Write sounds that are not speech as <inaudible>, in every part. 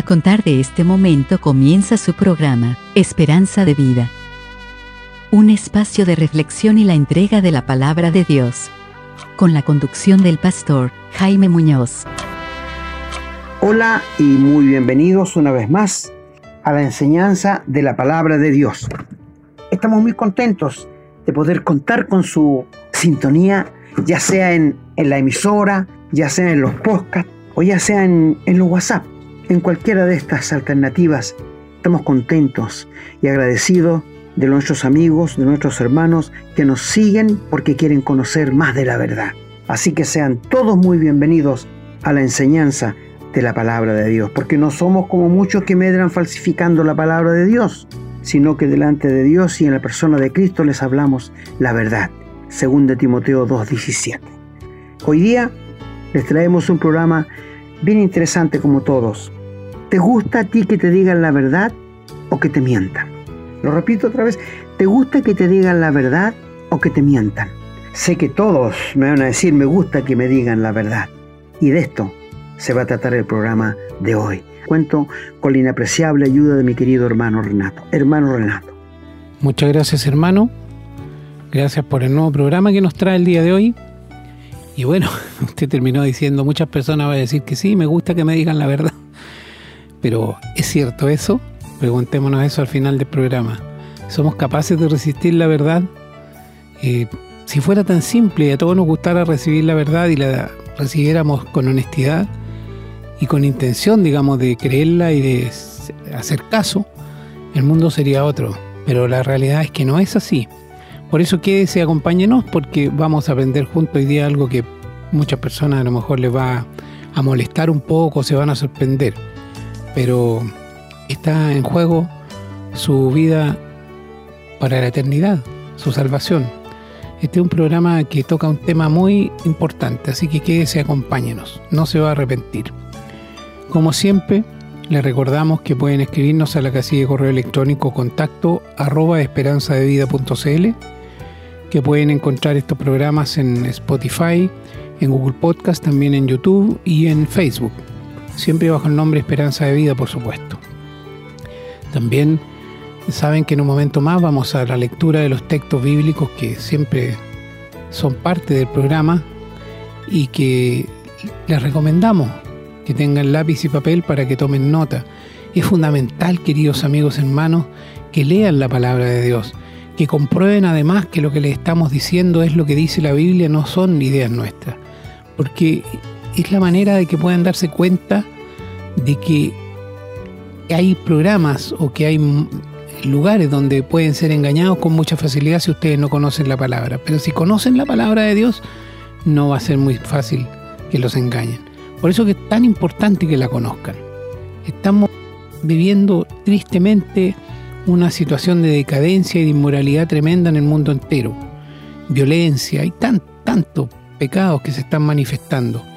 A contar de este momento comienza su programa, Esperanza de Vida. Un espacio de reflexión y la entrega de la palabra de Dios. Con la conducción del pastor Jaime Muñoz. Hola y muy bienvenidos una vez más a la enseñanza de la palabra de Dios. Estamos muy contentos de poder contar con su sintonía, ya sea en, en la emisora, ya sea en los podcasts o ya sea en, en los WhatsApp. En cualquiera de estas alternativas estamos contentos y agradecidos de nuestros amigos, de nuestros hermanos que nos siguen porque quieren conocer más de la verdad. Así que sean todos muy bienvenidos a la enseñanza de la palabra de Dios, porque no somos como muchos que medran falsificando la palabra de Dios, sino que delante de Dios y en la persona de Cristo les hablamos la verdad, según de Timoteo 2.17. Hoy día les traemos un programa bien interesante como todos, ¿Te gusta a ti que te digan la verdad o que te mientan? Lo repito otra vez, ¿te gusta que te digan la verdad o que te mientan? Sé que todos me van a decir, me gusta que me digan la verdad. Y de esto se va a tratar el programa de hoy. Cuento con la inapreciable ayuda de mi querido hermano Renato. Hermano Renato. Muchas gracias hermano. Gracias por el nuevo programa que nos trae el día de hoy. Y bueno, <laughs> usted terminó diciendo, muchas personas van a decir que sí, me gusta que me digan la verdad. Pero ¿es cierto eso? Preguntémonos eso al final del programa. ¿Somos capaces de resistir la verdad? Eh, si fuera tan simple y a todos nos gustara recibir la verdad y la recibiéramos con honestidad y con intención, digamos, de creerla y de hacer caso, el mundo sería otro. Pero la realidad es que no es así. Por eso quédese, acompáñenos, porque vamos a aprender juntos hoy día algo que muchas personas a lo mejor les va a molestar un poco, se van a sorprender pero está en juego su vida para la eternidad, su salvación. Este es un programa que toca un tema muy importante, así que quédese, acompáñenos, no se va a arrepentir. Como siempre, les recordamos que pueden escribirnos a la casilla de correo electrónico contacto arroba que pueden encontrar estos programas en Spotify, en Google Podcast, también en YouTube y en Facebook siempre bajo el nombre Esperanza de Vida, por supuesto. También saben que en un momento más vamos a la lectura de los textos bíblicos que siempre son parte del programa y que les recomendamos que tengan lápiz y papel para que tomen nota. Es fundamental, queridos amigos hermanos, que lean la palabra de Dios, que comprueben además que lo que les estamos diciendo es lo que dice la Biblia, no son ideas nuestras, porque es la manera de que puedan darse cuenta de que hay programas o que hay lugares donde pueden ser engañados con mucha facilidad si ustedes no conocen la palabra. Pero si conocen la palabra de Dios, no va a ser muy fácil que los engañen. Por eso que es tan importante que la conozcan. Estamos viviendo tristemente una situación de decadencia y de inmoralidad tremenda en el mundo entero. Violencia, hay tan, tantos pecados que se están manifestando.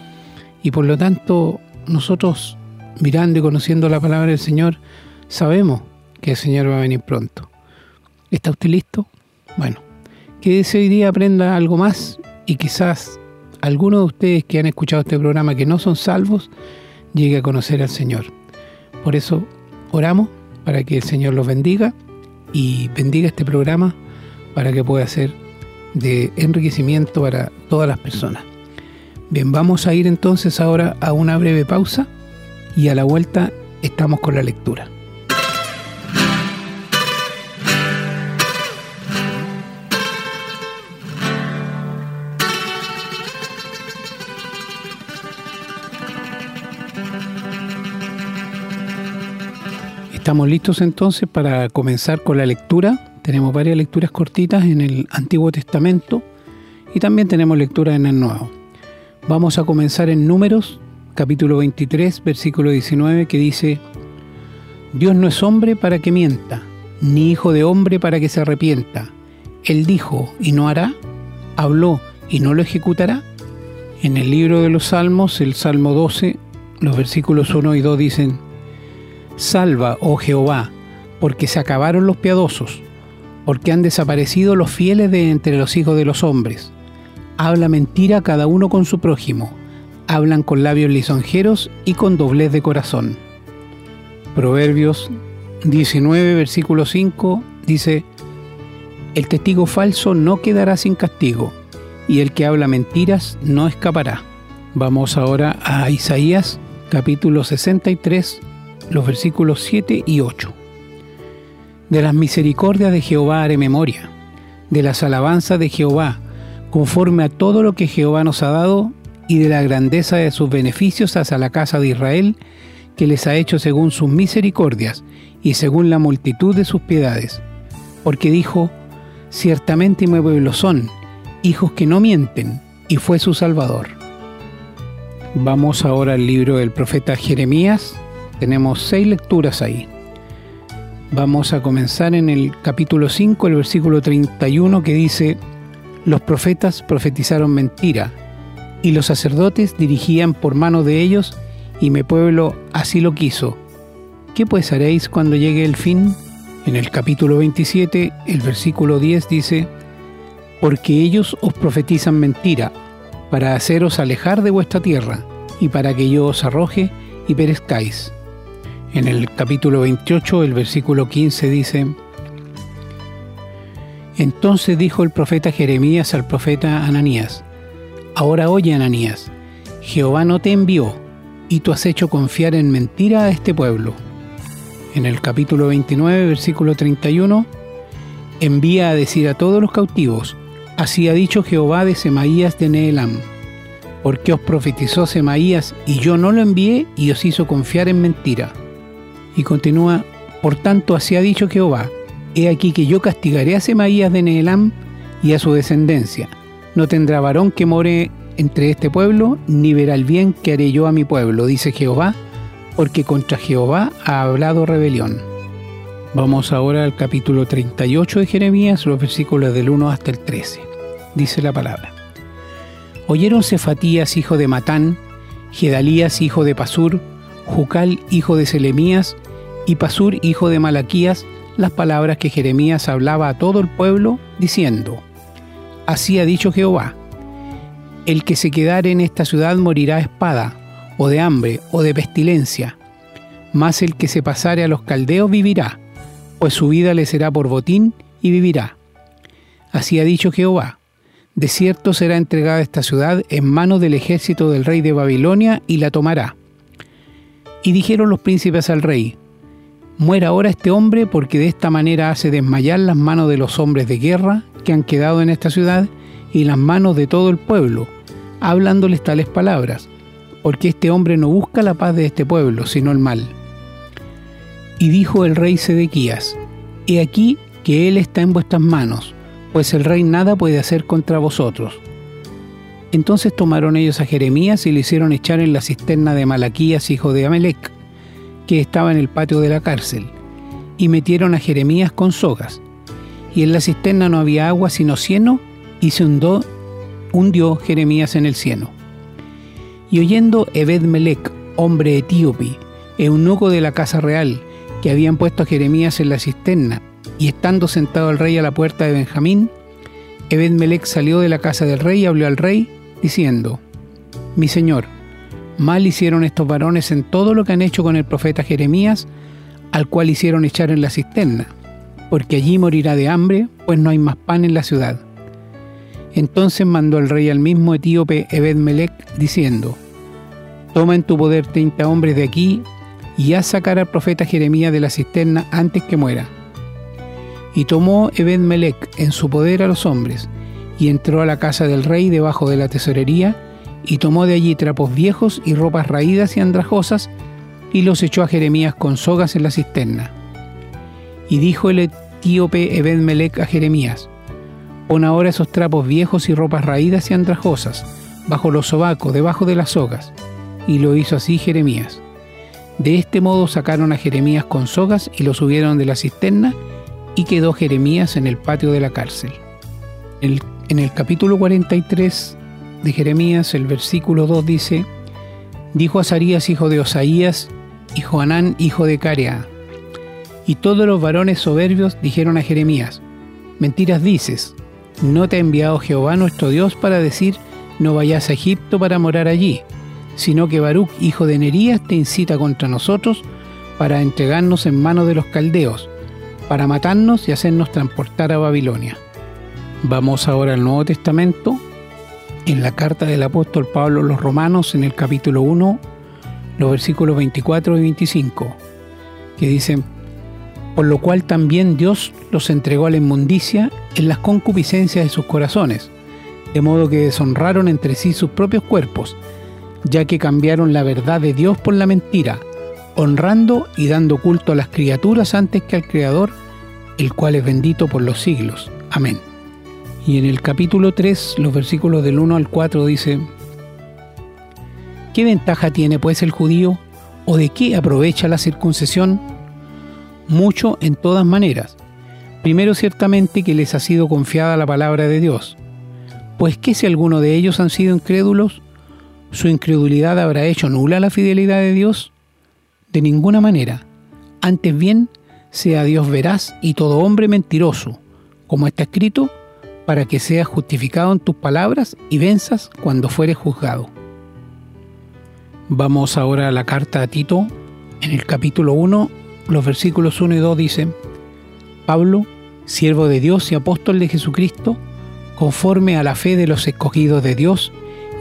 Y por lo tanto, nosotros, mirando y conociendo la palabra del Señor, sabemos que el Señor va a venir pronto. ¿Está usted listo? Bueno, que ese hoy día aprenda algo más y quizás algunos de ustedes que han escuchado este programa que no son salvos, llegue a conocer al Señor. Por eso oramos para que el Señor los bendiga y bendiga este programa para que pueda ser de enriquecimiento para todas las personas. Bien, vamos a ir entonces ahora a una breve pausa y a la vuelta estamos con la lectura. Estamos listos entonces para comenzar con la lectura. Tenemos varias lecturas cortitas en el Antiguo Testamento y también tenemos lectura en el Nuevo. Vamos a comenzar en Números, capítulo 23, versículo 19, que dice, Dios no es hombre para que mienta, ni hijo de hombre para que se arrepienta. Él dijo y no hará, habló y no lo ejecutará. En el libro de los Salmos, el Salmo 12, los versículos 1 y 2 dicen, Salva, oh Jehová, porque se acabaron los piadosos, porque han desaparecido los fieles de entre los hijos de los hombres habla mentira cada uno con su prójimo, hablan con labios lisonjeros y con doblez de corazón. Proverbios 19, versículo 5 dice, El testigo falso no quedará sin castigo, y el que habla mentiras no escapará. Vamos ahora a Isaías capítulo 63, los versículos 7 y 8. De las misericordias de Jehová haré memoria, de las alabanzas de Jehová, conforme a todo lo que Jehová nos ha dado, y de la grandeza de sus beneficios hacia la casa de Israel, que les ha hecho según sus misericordias y según la multitud de sus piedades. Porque dijo, ciertamente mi pueblo son, hijos que no mienten, y fue su Salvador. Vamos ahora al libro del profeta Jeremías. Tenemos seis lecturas ahí. Vamos a comenzar en el capítulo 5, el versículo 31, que dice, Los profetas profetizaron mentira, y los sacerdotes dirigían por mano de ellos y mi pueblo así lo quiso. ¿Qué pues haréis cuando llegue el fin? En el capítulo 27, el versículo 10 dice, Porque ellos os profetizan mentira, para haceros alejar de vuestra tierra, y para que yo os arroje y perezcáis. En el capítulo 28, el versículo 15 dice, Entonces dijo el profeta Jeremías al profeta Ananías, Ahora oye Ananías, Jehová no te envió, y tú has hecho confiar en mentira a este pueblo. En el capítulo 29, versículo 31, envía a decir a todos los cautivos, así ha dicho Jehová de Semaías de Neelam, porque os profetizó Semaías y yo no lo envié y os hizo confiar en mentira. Y continúa, por tanto así ha dicho Jehová, he aquí que yo castigaré a Semaías de Neelam y a su descendencia. No tendrá varón que more entre este pueblo, ni verá el bien que haré yo a mi pueblo, dice Jehová, porque contra Jehová ha hablado rebelión. Vamos ahora al capítulo 38 de Jeremías, los versículos del 1 hasta el 13. Dice la palabra. Oyeron Cefatías, hijo de Matán, Gedalías, hijo de Pasur, Jucal, hijo de Selemías, y Pasur, hijo de Malaquías, las palabras que Jeremías hablaba a todo el pueblo, diciendo, Así ha dicho Jehová, el que se quedare en esta ciudad morirá espada, o de hambre, o de pestilencia. Mas el que se pasare a los caldeos vivirá, pues su vida le será por botín y vivirá. Así ha dicho Jehová. De cierto será entregada esta ciudad en manos del ejército del rey de Babilonia y la tomará. Y dijeron los príncipes al rey, Muera ahora este hombre porque de esta manera hace desmayar las manos de los hombres de guerra que han quedado en esta ciudad y las manos de todo el pueblo, hablándoles tales palabras, porque este hombre no busca la paz de este pueblo, sino el mal. Y dijo el rey Sedequías, He aquí que él está en vuestras manos, pues el rey nada puede hacer contra vosotros. Entonces tomaron ellos a Jeremías y le hicieron echar en la cisterna de Malaquías, hijo de Amelec, que estaba en el patio de la cárcel, y metieron a Jeremías con sogas. Y en la cisterna no había agua sino cieno y se hundió Jeremías en el cielo. Y oyendo Ebed-Melech, hombre etíope, eunuco de la casa real, que habían puesto a Jeremías en la cisterna, y estando sentado el rey a la puerta de Benjamín, Ebed-Melech salió de la casa del rey y habló al rey, diciendo, Mi señor, mal hicieron estos varones en todo lo que han hecho con el profeta Jeremías, al cual hicieron echar en la cisterna, porque allí morirá de hambre, pues no hay más pan en la ciudad. Entonces mandó el rey al mismo etíope Ebed-Melech, diciendo, Toma en tu poder treinta hombres de aquí y haz sacar al profeta Jeremías de la cisterna antes que muera. Y tomó Ebed-Melech en su poder a los hombres, y entró a la casa del rey debajo de la tesorería, y tomó de allí trapos viejos y ropas raídas y andrajosas, y los echó a Jeremías con sogas en la cisterna. Y dijo el etíope Ebed-Melech a Jeremías, Pon ahora esos trapos viejos y ropas raídas y andrajosas, bajo los sobacos, debajo de las sogas. Y lo hizo así Jeremías. De este modo sacaron a Jeremías con sogas y lo subieron de la cisterna, y quedó Jeremías en el patio de la cárcel. en el capítulo 43 de Jeremías, el versículo 2 dice, Dijo Azarías, hijo de Osaías, y Joanán, hijo de Carea. Y todos los varones soberbios dijeron a Jeremías, Mentiras dices, ¿No te ha enviado Jehová nuestro Dios para decir, no vayas a Egipto para morar allí, sino que Baruch, hijo de Nerías, te incita contra nosotros para entregarnos en manos de los caldeos, para matarnos y hacernos transportar a Babilonia. Vamos ahora al Nuevo Testamento, en la carta del apóstol Pablo a los Romanos, en el capítulo 1, los versículos 24 y 25, que dicen, por lo cual también Dios los entregó a la inmundicia en las concupiscencias de sus corazones, de modo que deshonraron entre sí sus propios cuerpos, ya que cambiaron la verdad de Dios por la mentira, honrando y dando culto a las criaturas antes que al Creador, el cual es bendito por los siglos. Amén. Y en el capítulo 3, los versículos del 1 al 4 dice, ¿qué ventaja tiene pues el judío o de qué aprovecha la circuncisión? Mucho en todas maneras. Primero ciertamente que les ha sido confiada la palabra de Dios. Pues que si alguno de ellos han sido incrédulos, ¿su incredulidad habrá hecho nula la fidelidad de Dios? De ninguna manera. Antes bien, sea Dios veraz y todo hombre mentiroso, como está escrito, para que seas justificado en tus palabras y venzas cuando fueres juzgado. Vamos ahora a la carta a Tito. En el capítulo 1, los versículos 1 y 2 dicen, Pablo, siervo de Dios y apóstol de Jesucristo, conforme a la fe de los escogidos de Dios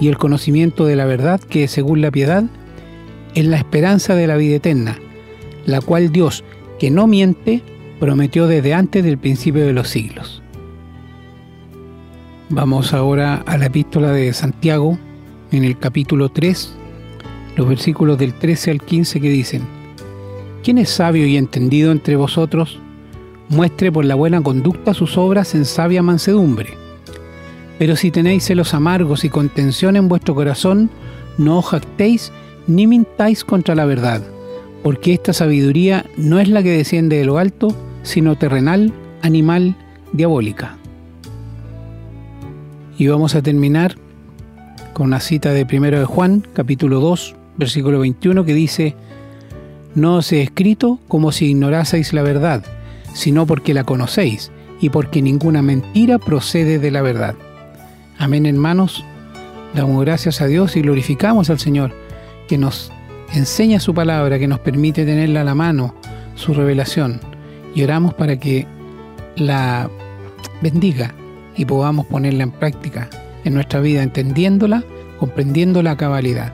y el conocimiento de la verdad que, según la piedad, es la esperanza de la vida eterna, la cual Dios, que no miente, prometió desde antes del principio de los siglos. Vamos ahora a la epístola de Santiago, en el capítulo 3, los versículos del 13 al 15 que dicen, ¿quién es sabio y entendido entre vosotros? Muestre por la buena conducta sus obras en sabia mansedumbre. Pero si tenéis celos amargos y contención en vuestro corazón, no os jactéis ni mintáis contra la verdad, porque esta sabiduría no es la que desciende de lo alto, sino terrenal, animal, diabólica. Y vamos a terminar con una cita de 1 de Juan, capítulo 2, versículo 21, que dice, No os he escrito como si ignoraseis la verdad, sino porque la conocéis, y porque ninguna mentira procede de la verdad. Amén, hermanos. Damos gracias a Dios y glorificamos al Señor, que nos enseña su palabra, que nos permite tenerla a la mano, su revelación. Y oramos para que la bendiga y podamos ponerla en práctica en nuestra vida, entendiéndola, comprendiendo la cabalidad.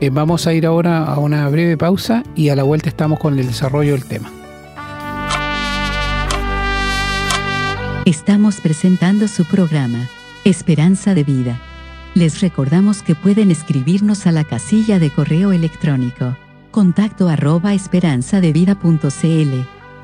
Eh, vamos a ir ahora a una breve pausa y a la vuelta estamos con el desarrollo del tema. Estamos presentando su programa, Esperanza de Vida. Les recordamos que pueden escribirnos a la casilla de correo electrónico, contacto arroba esperanzadevida.cl.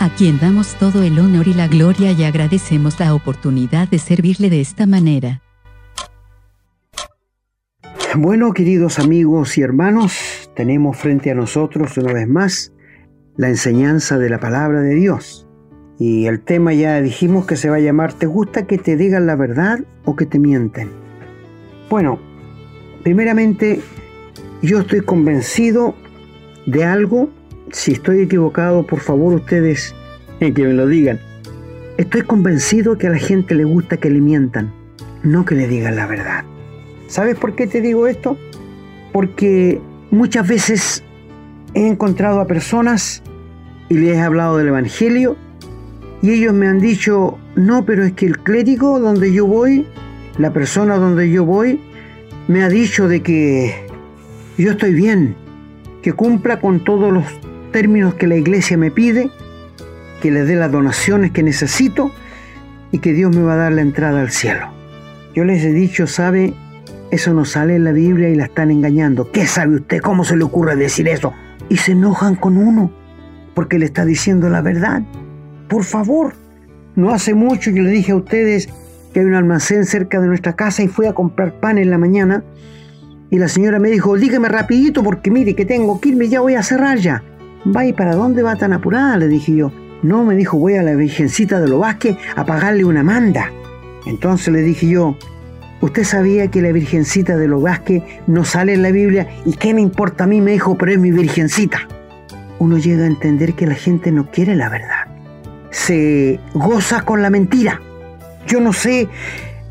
a quien damos todo el honor y la gloria y agradecemos la oportunidad de servirle de esta manera. Bueno, queridos amigos y hermanos, tenemos frente a nosotros una vez más la enseñanza de la palabra de Dios. Y el tema ya dijimos que se va a llamar ¿Te gusta que te digan la verdad o que te mienten? Bueno, primeramente yo estoy convencido de algo. Si estoy equivocado, por favor ustedes que me lo digan. Estoy convencido que a la gente le gusta que le mientan, no que le digan la verdad. ¿Sabes por qué te digo esto? Porque muchas veces he encontrado a personas y les he hablado del Evangelio y ellos me han dicho, no, pero es que el clérigo donde yo voy, la persona donde yo voy, me ha dicho de que yo estoy bien, que cumpla con todos los términos que la iglesia me pide, que le dé las donaciones que necesito y que Dios me va a dar la entrada al cielo. Yo les he dicho, sabe, eso no sale en la Biblia y la están engañando. ¿Qué sabe usted? ¿Cómo se le ocurre decir eso? Y se enojan con uno porque le está diciendo la verdad. Por favor, no hace mucho yo le dije a ustedes que hay un almacén cerca de nuestra casa y fui a comprar pan en la mañana y la señora me dijo, dígame rapidito porque mire que tengo que irme, ya voy a cerrar ya. Va y para dónde va tan apurada, le dije yo. No, me dijo, voy a la Virgencita de los Vázquez a pagarle una manda. Entonces le dije yo, ¿usted sabía que la Virgencita de los Vázquez no sale en la Biblia? ¿Y qué me importa a mí? Me dijo, pero es mi Virgencita. Uno llega a entender que la gente no quiere la verdad. Se goza con la mentira. Yo no sé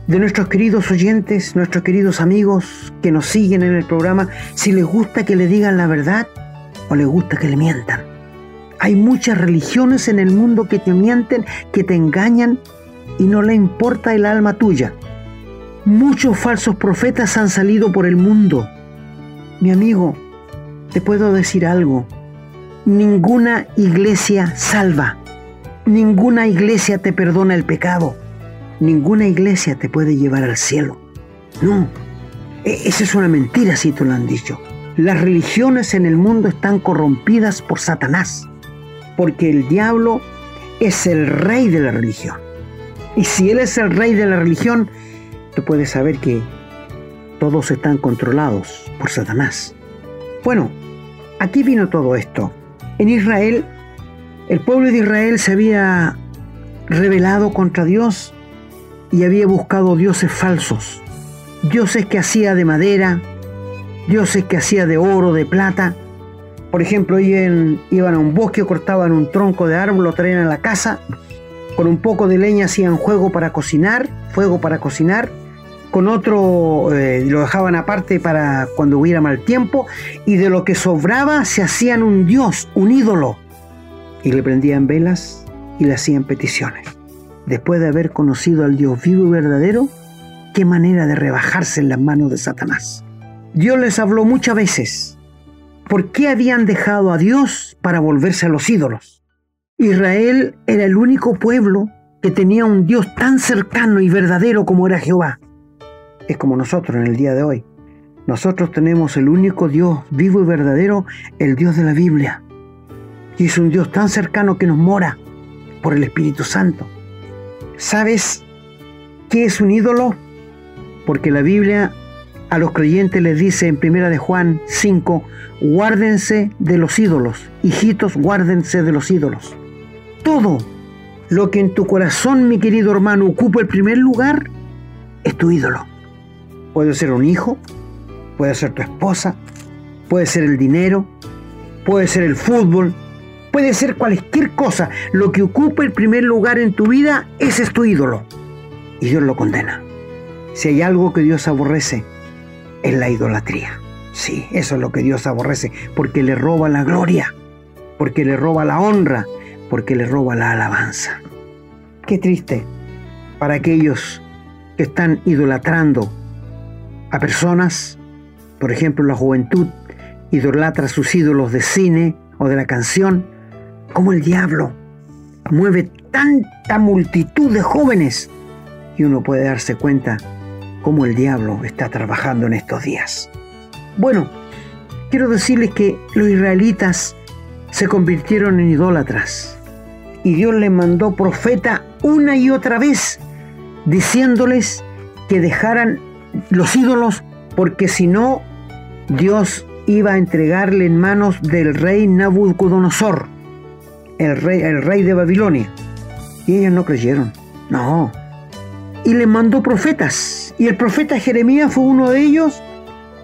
de nuestros queridos oyentes, nuestros queridos amigos que nos siguen en el programa, si les gusta que le digan la verdad o les gusta que le mientan. Hay muchas religiones en el mundo que te mienten, que te engañan y no le importa el alma tuya. Muchos falsos profetas han salido por el mundo. Mi amigo, te puedo decir algo. Ninguna iglesia salva. Ninguna iglesia te perdona el pecado ninguna iglesia te puede llevar al cielo. No, e, esa es una mentira si te lo han dicho. Las religiones en el mundo están corrompidas por Satanás, porque el diablo es el rey de la religión. Y si él es el rey de la religión, tú puedes saber que todos están controlados por Satanás. Bueno, aquí vino todo esto. En Israel, el pueblo de Israel se había rebelado contra Dios y había buscado dioses falsos, dioses que hacía de madera, dioses que hacía de oro, de plata. Por ejemplo, iban, a un bosque, cortaban un tronco de árbol, lo traían a la casa, con un poco de leña hacían fuego para cocinar, fuego para cocinar, con otro eh, lo dejaban aparte para cuando hubiera mal tiempo, y de lo que sobraba se hacían un dios, un ídolo, y le prendían velas y le hacían peticiones. Después de haber conocido al Dios vivo y verdadero, qué manera de rebajarse en las manos de Satanás. Dios les habló muchas veces. ¿Por qué habían dejado a Dios para volverse a los ídolos? Israel era el único pueblo que tenía un Dios tan cercano y verdadero como era Jehová. Es como nosotros en el día de hoy. Nosotros tenemos el único Dios vivo y verdadero, el Dios de la Biblia. Y es un Dios tan cercano que nos mora por el Espíritu Santo. ¿Sabes qué es un ídolo? Porque la Biblia a los creyentes les dice en primera de Juan 5, guárdense de los ídolos, hijitos, guárdense de los ídolos. Todo lo que en tu corazón, mi querido hermano, ocupa el primer lugar, es tu ídolo. Puede ser un hijo, puede ser tu esposa, puede ser el dinero, puede ser el fútbol, Puede ser cualquier cosa. Lo que ocupa el primer lugar en tu vida, ese es tu ídolo. Y Dios lo condena. Si hay algo que Dios aborrece, es la idolatría. Sí, eso es lo que Dios aborrece, porque le roba la gloria, porque le roba la honra, porque le roba la alabanza. Qué triste para aquellos que están idolatrando a personas, por ejemplo la juventud idolatra sus ídolos de cine o de la canción, cómo el diablo mueve tanta multitud de jóvenes y uno puede darse cuenta cómo el diablo está trabajando en estos días. Bueno, quiero decirles que los israelitas se convirtieron en idólatras y Dios les mandó profeta una y otra vez diciéndoles que dejaran los ídolos porque si no Dios iba a entregarle en manos del rey Nabucodonosor el rey, el rey de Babilonia. Y ellos no creyeron. No. Y le mandó profetas. Y el profeta Jeremías fue uno de ellos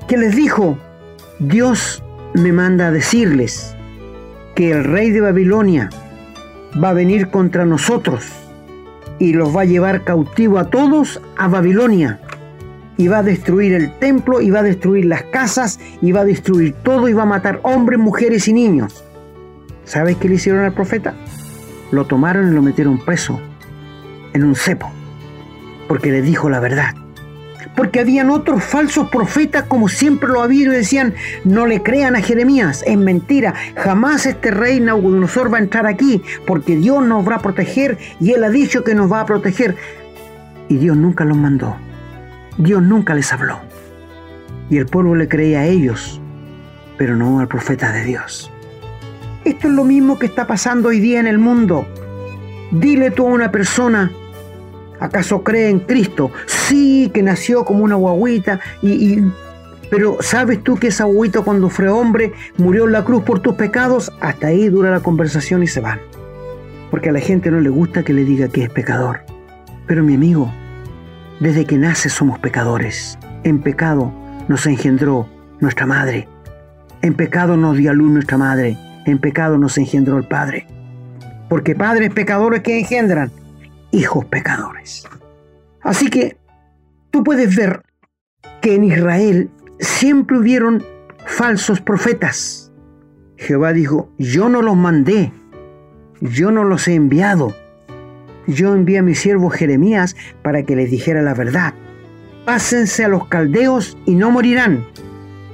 que les dijo, Dios me manda a decirles que el rey de Babilonia va a venir contra nosotros y los va a llevar cautivo a todos a Babilonia. Y va a destruir el templo, y va a destruir las casas, y va a destruir todo, y va a matar hombres, mujeres y niños. ¿Sabes qué le hicieron al profeta? Lo tomaron y lo metieron preso en un cepo, porque le dijo la verdad. Porque habían otros falsos profetas como siempre lo había y decían, no le crean a Jeremías, es mentira, jamás este rey Nabucodonosor va a entrar aquí, porque Dios nos va a proteger y él ha dicho que nos va a proteger. Y Dios nunca los mandó, Dios nunca les habló. Y el pueblo le creía a ellos, pero no al profeta de Dios. Esto es lo mismo que está pasando hoy día en el mundo. Dile tú a una persona, ¿acaso cree en Cristo? Sí, que nació como una guaguita, y, pero ¿sabes tú que esa guaguita cuando fue hombre murió en la cruz por tus pecados? Hasta ahí dura la conversación y se van. porque a la gente no le gusta que le diga que es pecador. Pero mi amigo, desde que nace somos pecadores. En pecado nos engendró nuestra madre. En pecado nos dio a luz nuestra madre. En pecado nos engendró el Padre. Porque padres pecadores que engendran hijos pecadores. Así que tú puedes ver que en Israel siempre hubieron falsos profetas. Jehová dijo, yo no los mandé, yo no los he enviado. Yo envié a mi siervo Jeremías para que les dijera la verdad. Pásense a los caldeos y no morirán.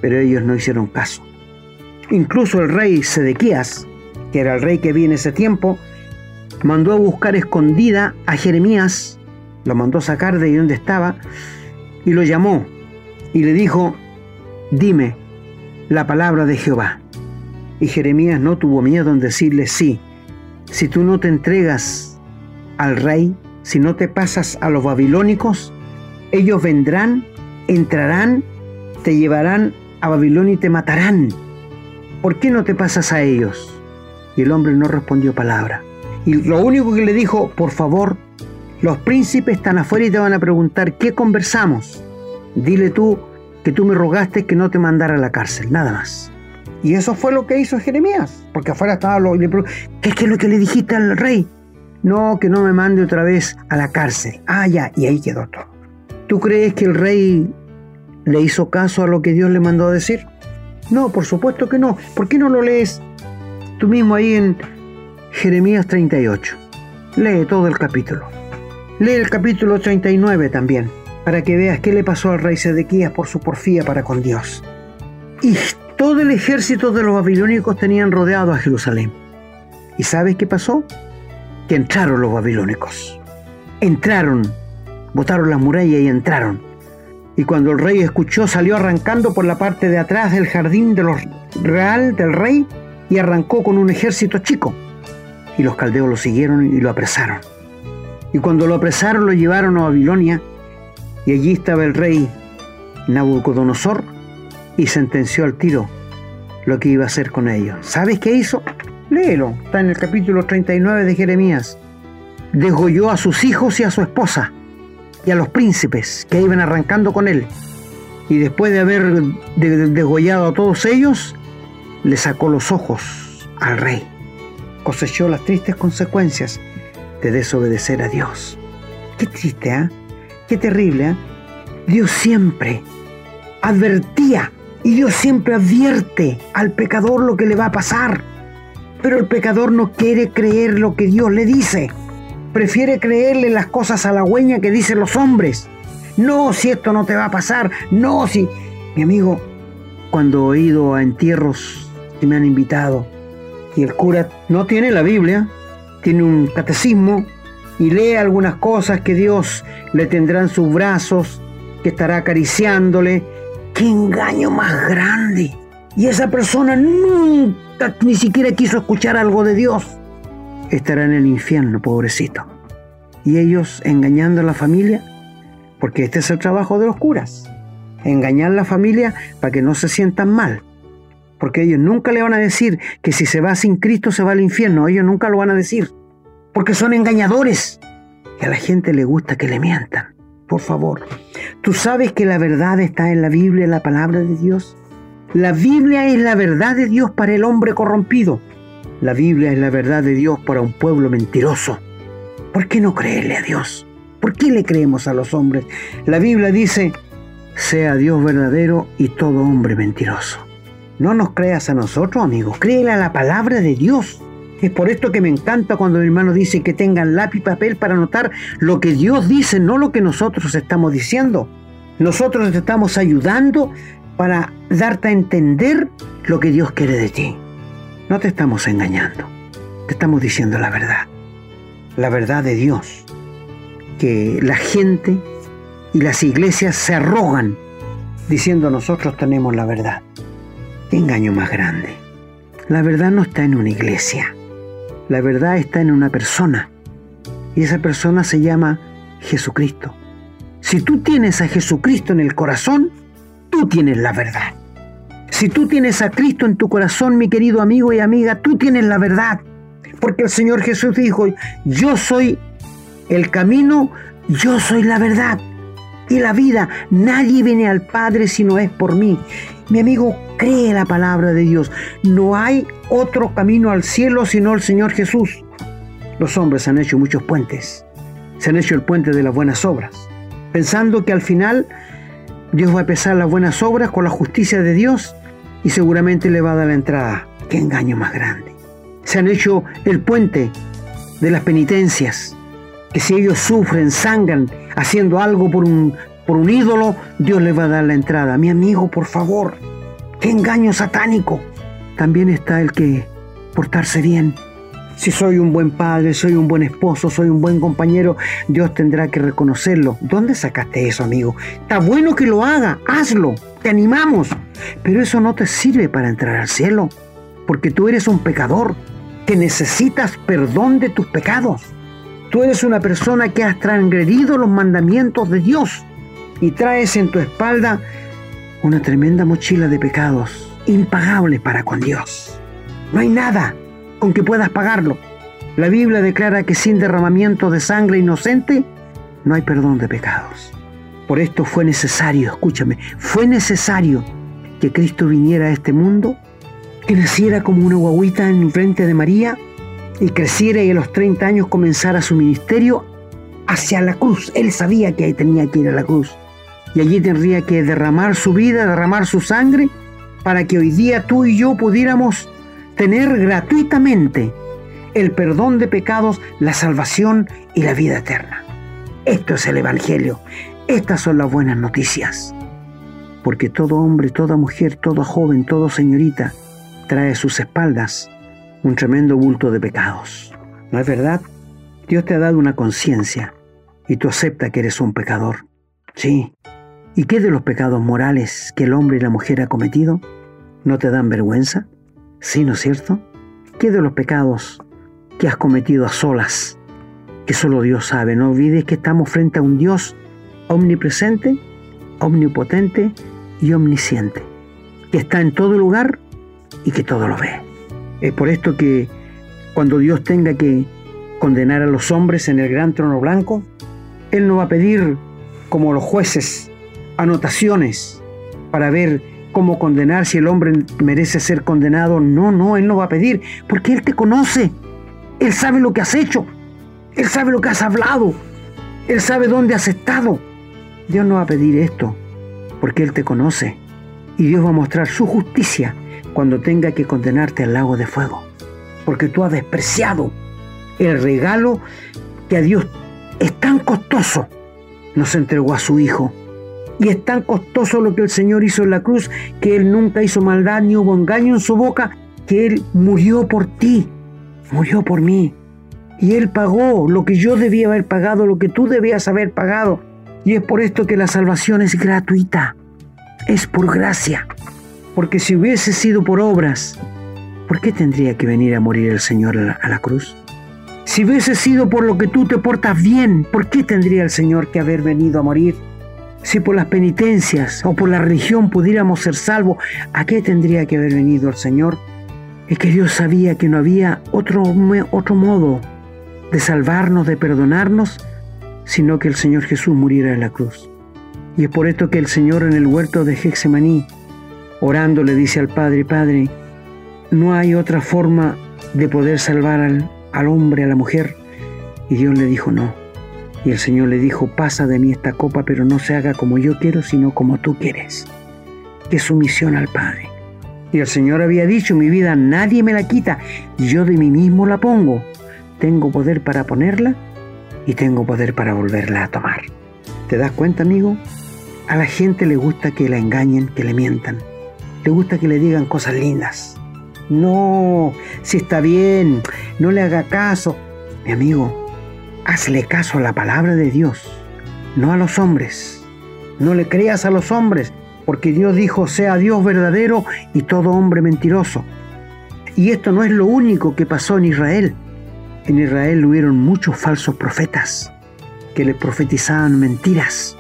Pero ellos no hicieron caso. Incluso el rey Sedequías, que era el rey que vi en ese tiempo, mandó a buscar escondida a Jeremías, lo mandó sacar de donde estaba y lo llamó y le dijo, dime la palabra de Jehová. Y Jeremías no tuvo miedo en decirle, sí, si tú no te entregas al rey, si no te pasas a los babilónicos, ellos vendrán, entrarán, te llevarán a Babilonia y te matarán. ¿Por qué no te pasas a ellos? Y el hombre no respondió palabra. Y lo único que le dijo, por favor, los príncipes están afuera y te van a preguntar, ¿qué conversamos? Dile tú que tú me rogaste que no te mandara a la cárcel, nada más. Y eso fue lo que hizo Jeremías, porque afuera estaba lo... ¿Qué es lo que le dijiste al rey? No, que no me mande otra vez a la cárcel. Ah, ya, y ahí quedó todo. ¿Tú crees que el rey le hizo caso a lo que Dios le mandó a decir? No, por supuesto que no. ¿Por qué no lo lees tú mismo ahí en Jeremías 38? Lee todo el capítulo. Lee el capítulo 39 también, para que veas qué le pasó al rey Sedequías por su porfía para con Dios. Y todo el ejército de los babilónicos tenían rodeado a Jerusalén. ¿Y sabes qué pasó? Que entraron los babilónicos. Entraron, botaron las murallas y entraron. Y cuando el rey escuchó, salió arrancando por la parte de atrás del jardín de los real del rey y arrancó con un ejército chico. Y los caldeos lo siguieron y lo apresaron. Y cuando lo apresaron lo llevaron a Babilonia y allí estaba el rey Nabucodonosor y sentenció al tiro lo que iba a hacer con ellos. ¿Sabes qué hizo? Léelo, está en el capítulo 39 de Jeremías. Degolló a sus hijos y a su esposa y a los príncipes que iban arrancando con él. Y después de haber degollado a todos ellos, le sacó los ojos al rey. Cosechó las tristes consecuencias de desobedecer a Dios. Qué triste, ¿eh? Qué terrible, ¿eh? Dios siempre advertía y Dios siempre advierte al pecador lo que le va a pasar. Pero el pecador no quiere creer lo que Dios le dice. Prefiere creerle las cosas halagüeñas que dicen los hombres. No, si esto no te va a pasar. No, si... Mi amigo, cuando he ido a entierros que me han invitado y el cura no tiene la Biblia, tiene un catecismo y lee algunas cosas que Dios le tendrá en sus brazos, que estará acariciándole. ¡Qué engaño más grande! Y esa persona nunca ni siquiera quiso escuchar algo de Dios. Estará en el infierno, pobrecito. Y ellos engañando a la familia, porque este es el trabajo de los curas. Engañar a la familia para que no se sientan mal. Porque ellos nunca le van a decir que si se va sin Cristo se va al infierno. Ellos nunca lo van a decir. Porque son engañadores. Y a la gente le gusta que le mientan. Por favor. ¿Tú sabes que la verdad está en la Biblia, en la palabra de Dios? La Biblia es la verdad de Dios para el hombre corrompido. La Biblia es la verdad de Dios para un pueblo mentiroso. ¿Por qué no creerle a Dios? ¿Por qué le creemos a los hombres? La Biblia dice, sea Dios verdadero y todo hombre mentiroso. No nos creas a nosotros, amigos, créele a la palabra de Dios. Es por esto que me encanta cuando mi hermano dice que tengan lápiz y papel para anotar lo que Dios dice, no lo que nosotros estamos diciendo. Nosotros te estamos ayudando para darte a entender lo que Dios quiere de ti. No te estamos engañando, te estamos diciendo la verdad. La verdad de Dios. Que la gente y las iglesias se arrogan diciendo nosotros tenemos la verdad. ¿Qué engaño más grande? La verdad no está en una iglesia. La verdad está en una persona. Y esa persona se llama Jesucristo. Si tú tienes a Jesucristo en el corazón, tú tienes la verdad. Si tú tienes a Cristo en tu corazón, mi querido amigo y amiga, tú tienes la verdad. Porque el Señor Jesús dijo, yo soy el camino, yo soy la verdad y la vida. Nadie viene al Padre si no es por mí. Mi amigo, cree la palabra de Dios. No hay otro camino al cielo sino el Señor Jesús. Los hombres han hecho muchos puentes. Se han hecho el puente de las buenas obras, pensando que al final Dios va a pesar las buenas obras con la justicia de Dios y seguramente le va a dar la entrada. ¡Qué engaño más grande! Se han hecho el puente de las penitencias, que si ellos sufren, sangran, haciendo algo por un, por un ídolo, Dios les va a dar la entrada. Mi amigo, por favor, qué engaño satánico. También está el que portarse bien. Si soy un buen padre, soy un buen esposo, soy un buen compañero, Dios tendrá que reconocerlo. ¿Dónde sacaste eso, amigo? Está bueno que lo haga, hazlo, te animamos. Pero eso no te sirve para entrar al cielo, porque tú eres un pecador que necesitas perdón de tus pecados. Tú eres una persona que has transgredido los mandamientos de Dios y traes en tu espalda una tremenda mochila de pecados impagables para con Dios. No hay nada con que puedas pagarlo. La Biblia declara que sin derramamiento de sangre inocente no hay perdón de pecados. Por esto fue necesario, escúchame, fue necesario que Cristo viniera a este mundo, que naciera como una guaguita en frente de María y creciera y a los 30 años comenzara su ministerio hacia la cruz. Él sabía que ahí tenía que ir a la cruz. Y allí tendría que derramar su vida, derramar su sangre, para que hoy día tú y yo pudiéramos tener gratuitamente el perdón de pecados, la salvación y la vida eterna. Esto es el Evangelio. Estas son las buenas noticias. Porque todo hombre, toda mujer, toda joven, toda señorita trae a sus espaldas un tremendo bulto de pecados. ¿No es verdad? Dios te ha dado una conciencia y tú aceptas que eres un pecador. Sí. ¿Y qué de los pecados morales que el hombre y la mujer ha cometido? ¿No te dan vergüenza? Sí, ¿no es cierto? ¿Qué de los pecados que has cometido a solas? Que solo Dios sabe. No olvides que estamos frente a un Dios omnipresente, omnipotente y omnisciente, que está en todo lugar y que todo lo ve. Es por esto que cuando Dios tenga que condenar a los hombres en el gran trono blanco, Él no va a pedir, como los jueces, anotaciones para ver cómo condenar si el hombre merece ser condenado. No, no, Él no va a pedir, porque Él te conoce. Él sabe lo que has hecho. Él sabe lo que has hablado. Él sabe dónde has estado. Dios no va a pedir esto, porque Él te conoce. Y Dios va a mostrar su justicia cuando tenga que condenarte al lago de fuego, porque tú has despreciado el regalo que a Dios es tan costoso, nos entregó a su Hijo. Y es tan costoso lo que el Señor hizo en la cruz, que Él nunca hizo maldad ni hubo engaño en su boca, que Él murió por ti, murió por mí. Y Él pagó lo que yo debía haber pagado, lo que tú debías haber pagado. Y es por esto que la salvación es gratuita, es por gracia. Porque si hubiese sido por obras, ¿por qué tendría que venir a morir el Señor a la, cruz? Si hubiese sido por lo que tú te portas bien, ¿por qué tendría el Señor que haber venido a morir? Si por las penitencias o por la religión pudiéramos ser salvos, ¿a qué tendría que haber venido el Señor? Es que Dios sabía que no había otro, otro modo de salvarnos, de perdonarnos, sino que el Señor Jesús muriera en la cruz. Y es por esto que el Señor en el huerto de Hexemaní Orando le dice al Padre, Padre, no hay otra forma de poder salvar al, al hombre, a la mujer. Y Dios le dijo, no. Y el Señor le dijo, pasa de mí esta copa, pero no se haga como yo quiero, sino como tú quieres. Es sumisión al Padre. Y el Señor había dicho, mi vida nadie me la quita, yo de mí mismo la pongo. Tengo poder para ponerla y tengo poder para volverla a tomar. ¿Te das cuenta, amigo? A la gente le gusta que la engañen, que le mientan le gusta que le digan cosas lindas. No, si está bien, no le haga caso. Mi amigo, hazle caso a la palabra de Dios, no a los hombres. No le creas a los hombres, porque Dios dijo, sea Dios verdadero y todo hombre mentiroso. Y esto no es lo único que pasó en Israel. En Israel hubieron muchos falsos profetas que le profetizaban mentiras.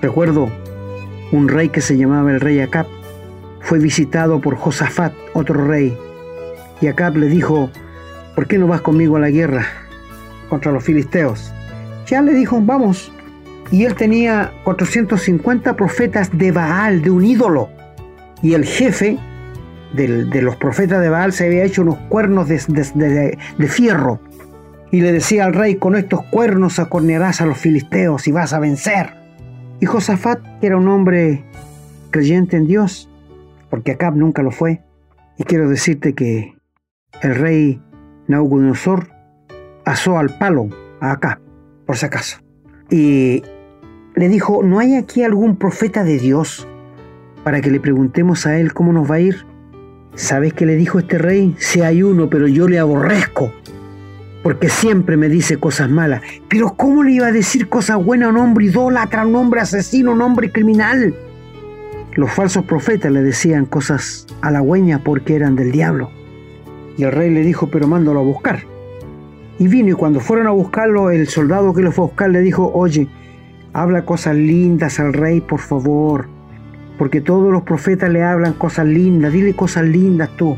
Recuerdo un rey que se llamaba el rey Acab, fue visitado por Josafat, otro rey. Y Acab le dijo, ¿por qué no vas conmigo a la guerra contra los filisteos? Ya le dijo, vamos. Y él tenía 450 profetas de Baal, de un ídolo. Y el jefe de los profetas de Baal se había hecho unos cuernos de, fierro. Y le decía al rey, con estos cuernos acornearás a los filisteos y vas a vencer. Y Josafat, que era un hombre creyente en Dios, porque Acab nunca lo fue, y quiero decirte que el rey Nabucodonosor asó al palo a Acab, por si acaso. Y le dijo, ¿no hay aquí algún profeta de Dios para que le preguntemos a él cómo nos va a ir? ¿Sabes qué le dijo este rey? Si hay uno, pero yo le aborrezco, porque siempre me dice cosas malas. Pero ¿cómo le iba a decir cosas buenas a un hombre idólatra, a un hombre asesino, a un hombre criminal? Los falsos profetas le decían cosas halagüeñas porque eran del diablo. Y el rey le dijo, pero mándalo a buscar. Y vino y cuando fueron a buscarlo, el soldado que lo fue a buscar le dijo, oye, habla cosas lindas al rey, por favor, porque todos los profetas le hablan cosas lindas, dile cosas lindas tú.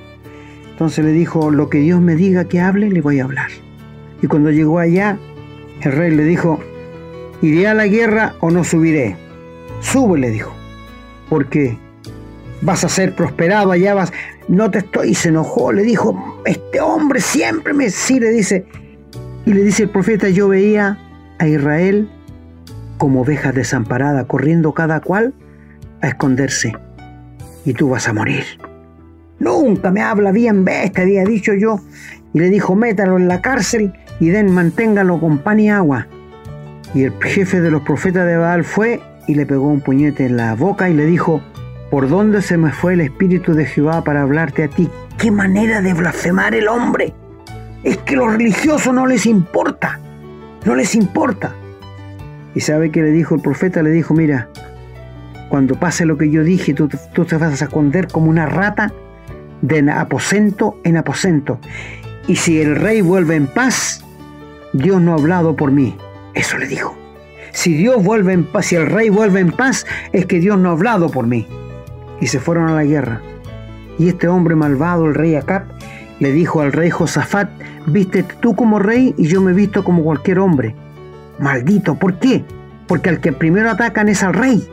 Entonces le dijo, lo que Dios me diga que hable, le voy a hablar. Y cuando llegó allá, el rey le dijo, ¿iré a la guerra o no subiré? Sube, le dijo porque vas a ser prosperado, allá vas, no te estoy, y se enojó, le dijo, este hombre siempre me, sí, le dice, y le dice el profeta, yo veía a Israel como ovejas desamparada, corriendo cada cual a esconderse, y tú vas a morir. Nunca me habla bien bestia, había dicho yo, y le dijo, métalo en la cárcel y den, manténgalo con pan y agua. Y el jefe de los profetas de Baal fue y le pegó un puñete en la boca y le dijo, ¿por dónde se me fue el Espíritu de Jehová para hablarte a ti? ¡Qué manera de blasfemar el hombre! Es que los religiosos no les importa, no les importa. ¿Y sabe qué le dijo el profeta? Le dijo, mira, cuando pase lo que yo dije, tú, tú te vas a esconder como una rata de aposento en aposento. Y si el rey vuelve en paz, Dios no ha hablado por mí. Eso le dijo. Si Dios vuelve en paz, si el rey vuelve en paz, es que Dios no ha hablado por mí. Y se fueron a la guerra. Y este hombre malvado, el rey Acab, le dijo al rey Josafat, viste tú como rey y yo me visto como cualquier hombre. Maldito, ¿por qué? Porque al que primero atacan es al rey.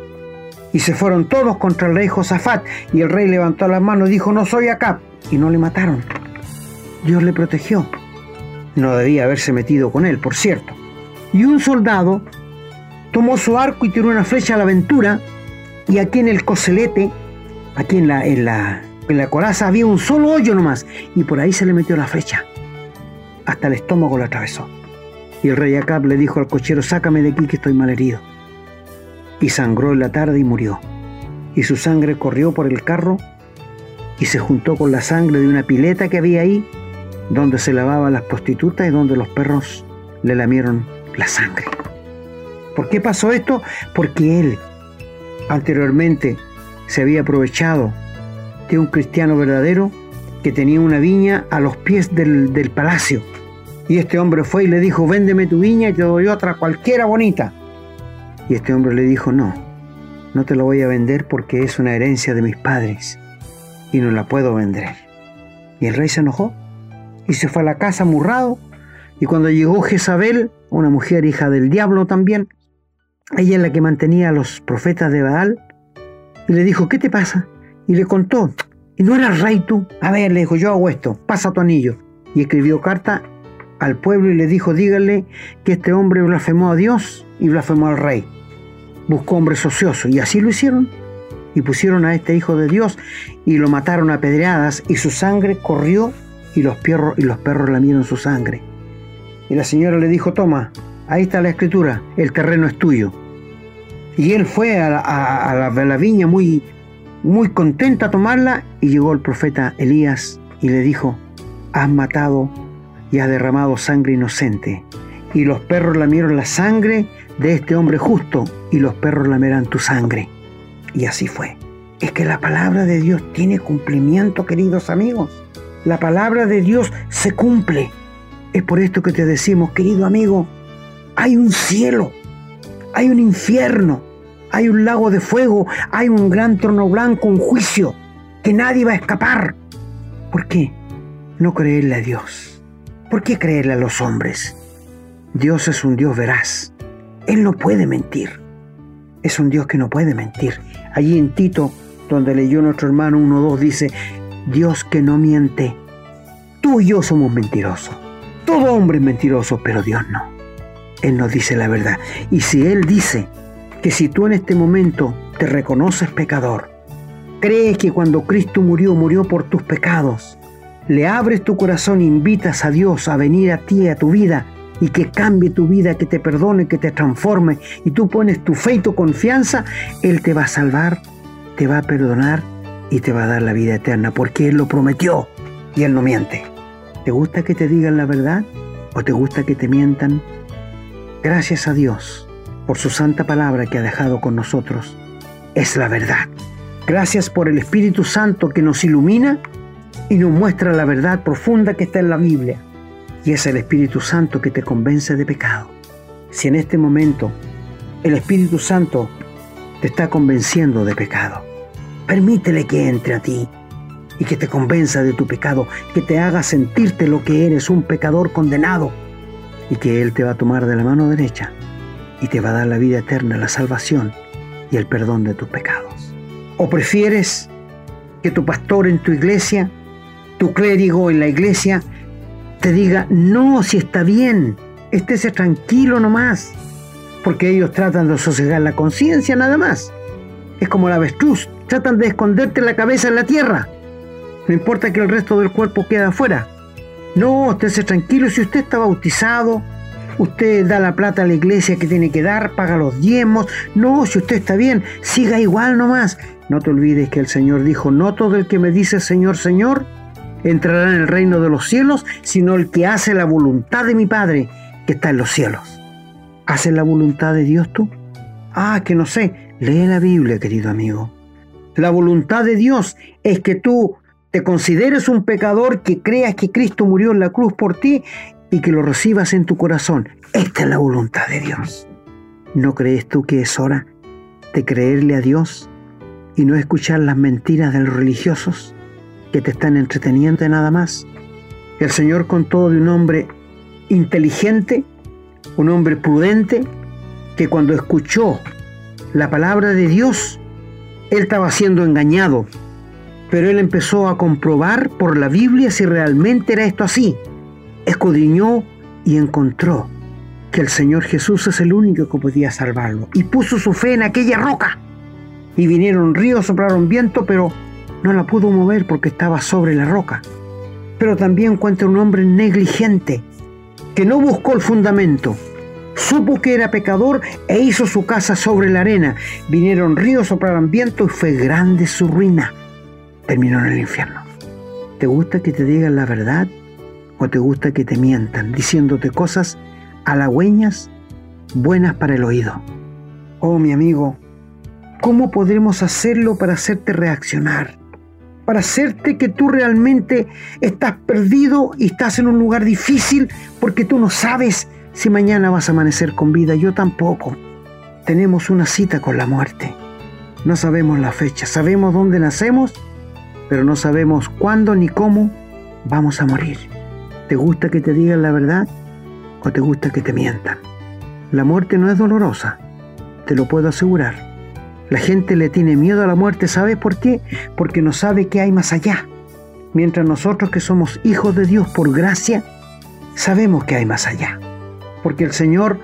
Y se fueron todos contra el rey Josafat. Y el rey levantó las manos y dijo, no soy Acab. Y no le mataron. Dios le protegió. No debía haberse metido con él, por cierto. Y un soldado tomó su arco y tiró una flecha a la aventura, y aquí en el coselete, aquí en la, en la, en la coraza, había un solo hoyo nomás, y por ahí se le metió la flecha. Hasta el estómago lo atravesó. Y el rey Acab le dijo al cochero, sácame de aquí que estoy mal herido. Y sangró en la tarde y murió. Y su sangre corrió por el carro y se juntó con la sangre de una pileta que había ahí, donde se lavaban las prostitutas y donde los perros le lamieron la sangre. ¿Por qué pasó esto? Porque él anteriormente se había aprovechado un cristiano verdadero que tenía una viña a los pies del, palacio. Y este hombre fue y le dijo, véndeme tu viña y te doy otra cualquiera bonita. Y este hombre le dijo, no, no te la voy a vender porque es una herencia de mis padres y no la puedo vender. Y el rey se enojó y se fue a la casa murrado. Y cuando llegó Jezabel, una mujer hija del diablo también, ella es la que mantenía a los profetas de Baal. Y le dijo, ¿qué te pasa? Y le contó. ¿Y no eras rey tú? A ver, le dijo, yo hago esto, pasa tu anillo. Y escribió carta al pueblo y le dijo, dígale que este hombre blasfemó a Dios y blasfemó al rey. Buscó hombres ociosos y así lo hicieron. Y pusieron a este hijo de Dios y lo mataron a pedreadas y su sangre corrió y los, perros, y los perros lamieron su sangre. Y la señora le dijo, toma, ahí está la escritura, el terreno es tuyo. Y él fue a la, viña muy, muy contento a tomarla y llegó el profeta Elías y le dijo, has matado y has derramado sangre inocente. Y los perros lamieron la sangre de este hombre justo y los perros lamerán tu sangre. Y así fue. Es que la palabra de Dios tiene cumplimiento, queridos amigos. La palabra de Dios se cumple. Es por esto que te decimos, querido amigo, hay un cielo, hay un infierno, hay un lago de fuego, hay un gran trono blanco, un juicio, que nadie va a escapar. ¿Por qué? No creerle a Dios. ¿Por qué creerle a los hombres? Dios es un Dios veraz. Él no puede mentir. Es un Dios que no puede mentir. Allí en Tito, donde leyó nuestro hermano 1.2, dice, Dios que no miente. Tú y yo somos mentirosos. Todo hombre es mentiroso, pero Dios no. Él nos dice la verdad. Y si Él dice que si tú en este momento te reconoces pecador, crees que cuando Cristo murió, murió por tus pecados, le abres tu corazón, invitas a Dios a venir a ti, a tu vida, y que cambie tu vida, que te perdone, que te transforme, y tú pones tu fe y tu confianza, Él te va a salvar, te va a perdonar y te va a dar la vida eterna, porque Él lo prometió y Él no miente. ¿Te gusta que te digan la verdad o te gusta que te mientan? Gracias a Dios por su santa palabra que ha dejado con nosotros. Es la verdad. Gracias por el Espíritu Santo que nos ilumina y nos muestra la verdad profunda que está en la Biblia. Y es el Espíritu Santo que te convence de pecado. Si en este momento el Espíritu Santo te está convenciendo de pecado, permítele que entre a ti y que te convenza de tu pecado, que te haga sentirte lo que eres, un pecador condenado, y que Él te va a tomar de la mano derecha y te va a dar la vida eterna, la salvación y el perdón de tus pecados. ¿O prefieres que tu pastor en tu iglesia, tu clérigo en la iglesia, te diga, no, si está bien, estése tranquilo nomás, porque ellos tratan de sosegar la conciencia nada más. Es como la avestruz, tratan de esconderte la cabeza en la tierra. No importa que el resto del cuerpo quede afuera. No, estése tranquilo si usted está bautizado, usted da la plata a la iglesia que tiene que dar, paga los diezmos. No, si usted está bien, siga igual nomás. No te olvides que el Señor dijo, no todo el que me dice Señor, Señor, entrará en el reino de los cielos, sino el que hace la voluntad de mi Padre que está en los cielos. ¿Haces la voluntad de Dios tú? Ah, que no sé. Lee la Biblia, querido amigo. La voluntad de Dios es que tú te consideres un pecador, que creas que Cristo murió en la cruz por ti y que lo recibas en tu corazón. Esta es la voluntad de Dios. ¿No crees tú que es hora de creerle a Dios y no escuchar las mentiras de los religiosos que te están entreteniendo nada más? El Señor contó de un hombre inteligente, un hombre prudente, que cuando escuchó la palabra de Dios, él estaba siendo engañado pero él empezó a comprobar por la Biblia si realmente era esto así. Escudriñó y encontró que el Señor Jesús es el único que podía salvarlo. Y puso su fe en aquella roca. Y vinieron ríos, soplaron viento, pero no la pudo mover porque estaba sobre la roca. Pero también encuentra un hombre negligente que no buscó el fundamento. Supo que era pecador e hizo su casa sobre la arena. Vinieron ríos, soplaron viento y fue grande su ruina terminó en el infierno. ¿Te gusta que te digan la verdad o te gusta que te mientan diciéndote cosas halagüeñas buenas para el oído? Oh, mi amigo, ¿cómo podremos hacerlo para hacerte reaccionar? Para hacerte que tú realmente estás perdido y estás en un lugar difícil porque tú no sabes si mañana vas a amanecer con vida. Yo tampoco. Tenemos una cita con la muerte. No sabemos la fecha, sabemos dónde nacemos pero no sabemos cuándo ni cómo vamos a morir. ¿Te gusta que te digan la verdad o te gusta que te mientan? La muerte no es dolorosa, te lo puedo asegurar. La gente le tiene miedo a la muerte, ¿sabes por qué? Porque no sabe qué hay más allá. Mientras nosotros que somos hijos de Dios por gracia, sabemos que hay más allá. Porque el Señor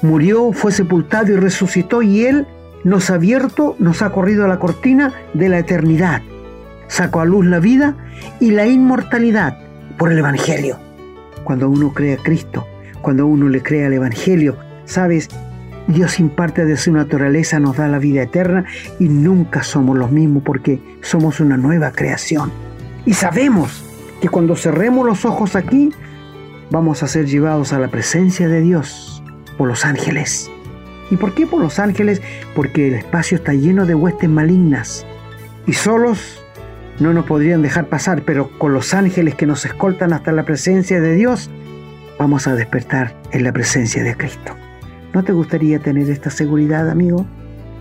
murió, fue sepultado y resucitó y Él nos ha abierto, nos ha corrido la cortina de la eternidad sacó a luz la vida y la inmortalidad por el Evangelio. Cuando uno cree a Cristo, cuando uno le cree al Evangelio, sabes, Dios imparte de su naturaleza, nos da la vida eterna y nunca somos los mismos porque somos una nueva creación. Y sabemos que cuando cerremos los ojos aquí, vamos a ser llevados a la presencia de Dios por los ángeles. ¿Y por qué por los ángeles? Porque el espacio está lleno de huestes malignas y solos no nos podrían dejar pasar, pero con los ángeles que nos escoltan hasta la presencia de Dios, vamos a despertar en la presencia de Cristo. ¿No te gustaría tener esta seguridad, amigo?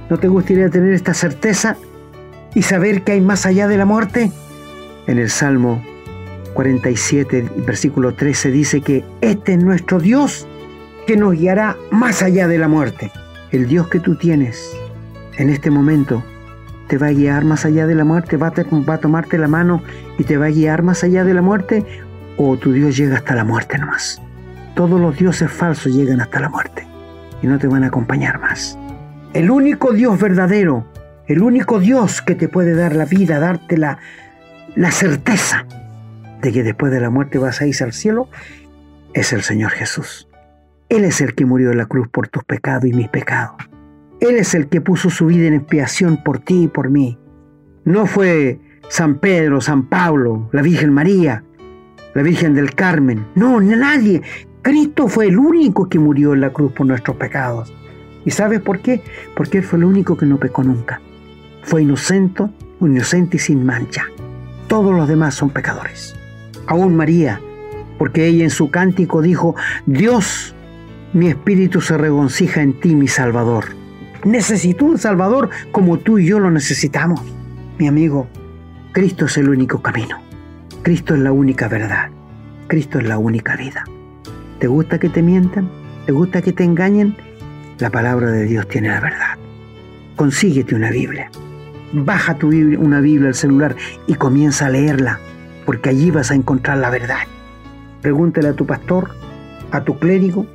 ¿No te gustaría tener esta certeza y saber que hay más allá de la muerte? En el Salmo 47, versículo 13 dice que este es nuestro Dios que nos guiará más allá de la muerte. El Dios que tú tienes en este momento te va a guiar más allá de la muerte, va a, tomarte la mano y te va a guiar más allá de la muerte o tu Dios llega hasta la muerte nomás. Todos los dioses falsos llegan hasta la muerte y no te van a acompañar más. El único Dios verdadero, el único Dios que te puede dar la vida, darte la, la certeza de que después de la muerte vas a irse al cielo, es el Señor Jesús. Él es el que murió en la cruz por tus pecados y mis pecados. Él es el que puso su vida en expiación por ti y por mí. No fue San Pedro, San Pablo, la Virgen María, la Virgen del Carmen. No, nadie. Cristo fue el único que murió en la cruz por nuestros pecados. ¿Y sabes por qué? Porque Él fue el único que no pecó nunca. Fue inocente, inocente y sin mancha. Todos los demás son pecadores. Aún María, porque ella en su cántico dijo, Dios, mi espíritu se regocija en ti, mi Salvador. Necesito un Salvador como tú y yo lo necesitamos. Mi amigo, Cristo es el único camino. Cristo es la única verdad. Cristo es la única vida. ¿Te gusta que te mientan? ¿Te gusta que te engañen? La palabra de Dios tiene la verdad. Consíguete una Biblia. Baja tu Biblia, una Biblia al celular y comienza a leerla, porque allí vas a encontrar la verdad. Pregúntale a tu pastor, a tu clérigo,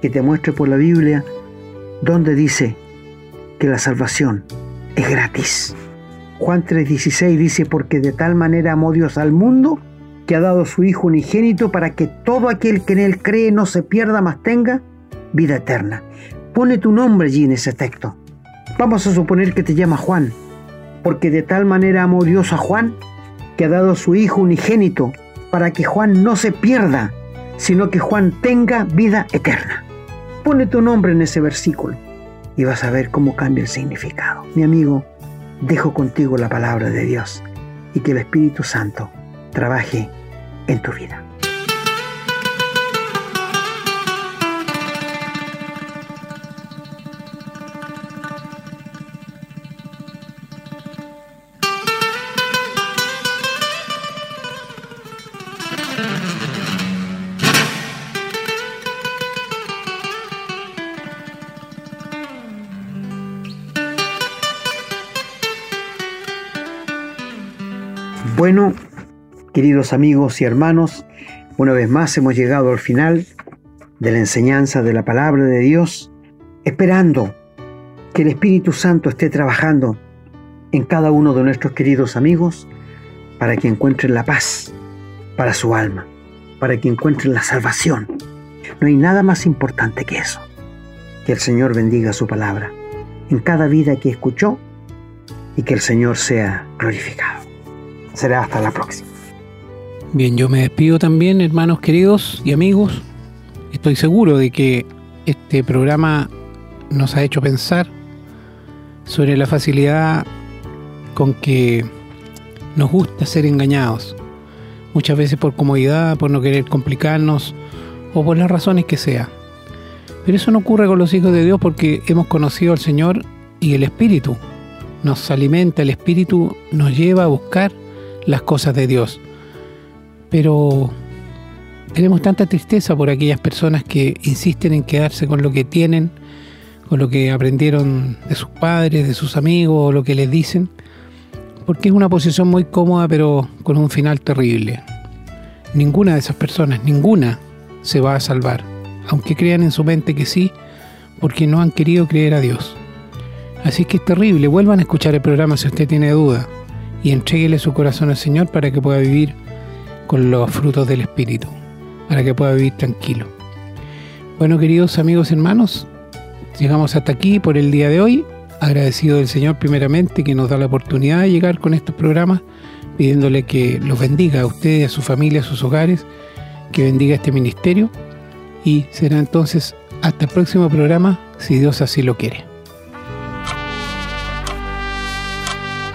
que te muestre por la Biblia donde dice que la salvación es gratis. Juan 3:16 dice, porque de tal manera amó Dios al mundo que ha dado su Hijo unigénito para que todo aquel que en Él cree no se pierda, mas tenga vida eterna. Pone tu nombre allí en ese texto. Vamos a suponer que te llama Juan, porque de tal manera amó Dios a Juan que ha dado su Hijo unigénito para que Juan no se pierda, sino que Juan tenga vida eterna. Pone tu nombre en ese versículo y vas a ver cómo cambia el significado. Mi amigo, dejo contigo la palabra de Dios y que el Espíritu Santo trabaje en tu vida. Bueno, queridos amigos y hermanos, una vez más hemos llegado al final de la enseñanza de la palabra de Dios, esperando que el Espíritu Santo esté trabajando en cada uno de nuestros queridos amigos para que encuentren la paz para su alma, para que encuentren la salvación. No hay nada más importante que eso. Que el Señor bendiga su palabra en cada vida que escuchó y que el Señor sea glorificado será hasta la próxima. Bien, yo me despido también, hermanos queridos y amigos. Estoy seguro de que este programa nos ha hecho pensar sobre la facilidad con que nos gusta ser engañados. Muchas veces por comodidad, por no querer complicarnos o por las razones que sea. Pero eso no ocurre con los hijos de Dios porque hemos conocido al Señor y el Espíritu nos alimenta, el Espíritu nos lleva a buscar las cosas de Dios. Pero tenemos tanta tristeza por aquellas personas que insisten en quedarse con lo que tienen, con lo que aprendieron de sus padres, de sus amigos lo que les dicen, porque es una posición muy cómoda pero con un final terrible. Ninguna de esas personas, ninguna, se va a salvar, aunque crean en su mente que sí, porque no han querido creer a Dios. Así que es terrible, vuelvan a escuchar el programa si usted tiene duda y entréguele su corazón al Señor para que pueda vivir con los frutos del Espíritu, para que pueda vivir tranquilo. Bueno, queridos amigos hermanos, llegamos hasta aquí por el día de hoy. Agradecido del Señor primeramente que nos da la oportunidad de llegar con estos programas, pidiéndole que los bendiga a ustedes, a su familia, a sus hogares, que bendiga este ministerio y será entonces hasta el próximo programa si Dios así lo quiere.